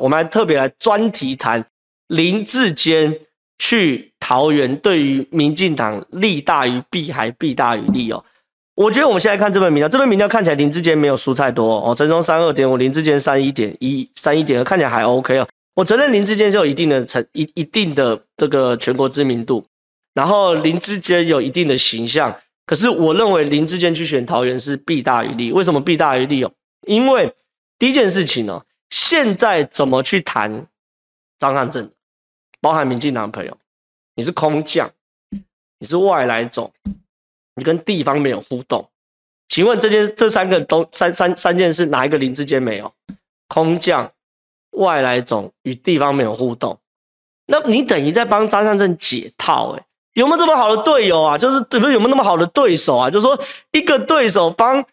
我们还特别来专题谈林志坚去桃园对于民进党利大于弊还弊大于利哦。我觉得我们现在看这份民调，这份民调看起来林志坚没有输太多哦，陈松三二点五，林志坚三一点一，三一点二，看起来还 OK 哦。我承认林志坚是有一定的成一一定的这个全国知名度，然后林志坚有一定的形象，可是我认为林志坚去选桃园是弊大于利。为什么弊大于利哦？因为第一件事情哦，现在怎么去谈张汉正，包含民进党的朋友，你是空降，你是外来种，你跟地方没有互动，请问这件这三个都三三三件事哪一个林智坚没有？空降。外来种与地方没有互动，那你等于在帮张善政解套哎，有没有这么好的队友啊？就是？有没有那么好的对手啊？就是说一个对手帮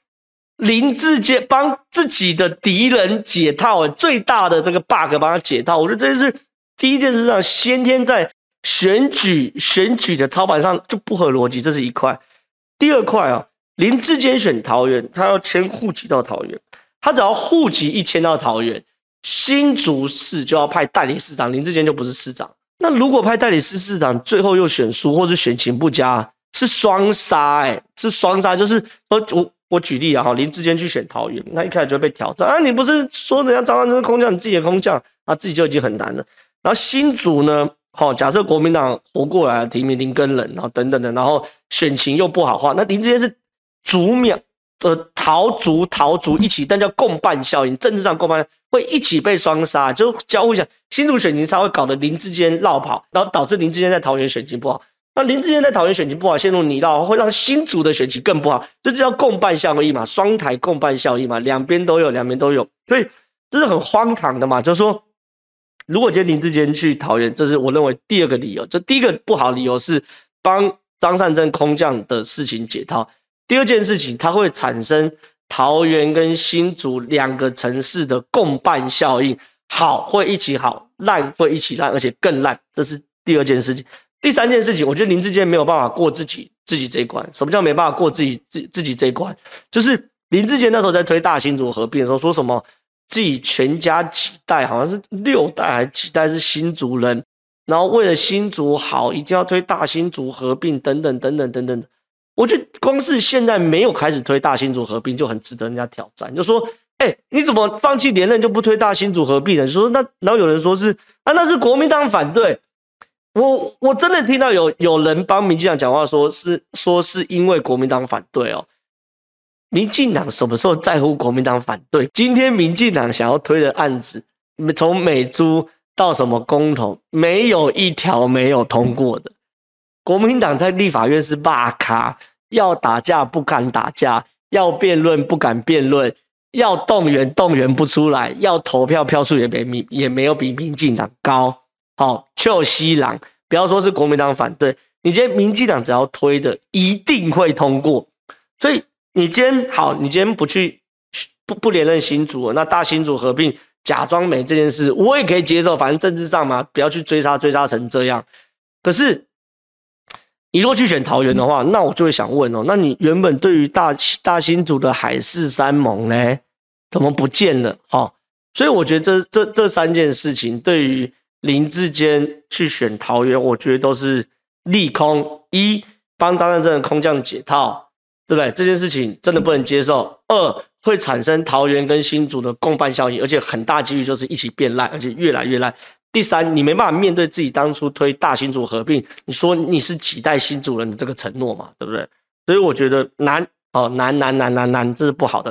林志坚帮自己的敌人解套哎，最大的这个 bug 帮他解套，我觉得这是第一件事上先天在选举选举的操盘上就不合逻辑，这是一块。第二块啊，林志坚选桃园，他要迁户籍到桃园，他只要户籍一迁到桃园。新竹市就要派代理市长，林志坚就不是市长。那如果派代理市市长，最后又选输，或者选情不佳，是双杀哎，是双杀。就是我我我举例啊哈，林志坚去选桃园，那一开始就被挑战啊，你不是说人家张善政是空降，你自己的空降，啊自己就已经很难了。然后新竹呢，好，假设国民党活过来了，提名林耕仁，然后等等的，然后选情又不好话，那林志坚是逐秒。呃，桃竹桃竹一起，但叫共伴效应，政治上共伴会一起被双杀，就交互一下，新竹选情才会搞得林志坚绕跑，然后导致林志坚在桃园选情不好。那林志坚在桃园选情不好，陷入泥淖，会让新竹的选情更不好，这就叫共伴效应嘛，双台共伴效应嘛，两边都有，两边都有，所以这是很荒唐的嘛。就是说，如果今天林志坚去桃园，这是我认为第二个理由。这第一个不好理由是帮张善政空降的事情解套。第二件事情，它会产生桃园跟新竹两个城市的共伴效应，好会一起好，烂会一起烂，而且更烂，这是第二件事情。第三件事情，我觉得林志坚没有办法过自己自己这一关。什么叫没办法过自己自自己这一关？就是林志坚那时候在推大新竹合并的时候，说什么自己全家几代好像是六代还是几代是新竹人，然后为了新竹好，一定要推大新竹合并等等等等等等。我觉得光是现在没有开始推大新竹合并就很值得人家挑战。就说，哎、你怎么放弃连任就不推大新竹合并呢？说那，然后有人说是啊，那是国民党反对。我我真的听到有有人帮民进党讲话，说是说是因为国民党反对哦。民进党什么时候在乎国民党反对？今天民进党想要推的案子，从美猪到什么公投，没有一条没有通过的。国民党在立法院是骂咖，要打架不敢打架，要辩论不敢辩论，要动员动员不出来，要投票票数也没民也没有比民进党高。好，邱西朗，不要说是国民党反对，你今天民进党只要推的，一定会通过。所以你今天好，你今天不去不不连任新竹，那大新竹合并假装没这件事，我也可以接受，反正政治上嘛，不要去追杀追杀成这样。可是。你如果去选桃园的话，那我就会想问哦，那你原本对于大大新竹的海誓山盟呢，怎么不见了？哈，所以我觉得这这这三件事情对于林志坚去选桃园，我觉得都是利空。一，帮张善政空降解套，对不对？这件事情真的不能接受。二，会产生桃园跟新竹的共伴效应，而且很大几率就是一起变烂，而且越来越烂。第三，你没办法面对自己当初推大新竹合并，你说你是几代新竹人的这个承诺嘛，对不对？所以我觉得难哦，难难难难难，这是不好的。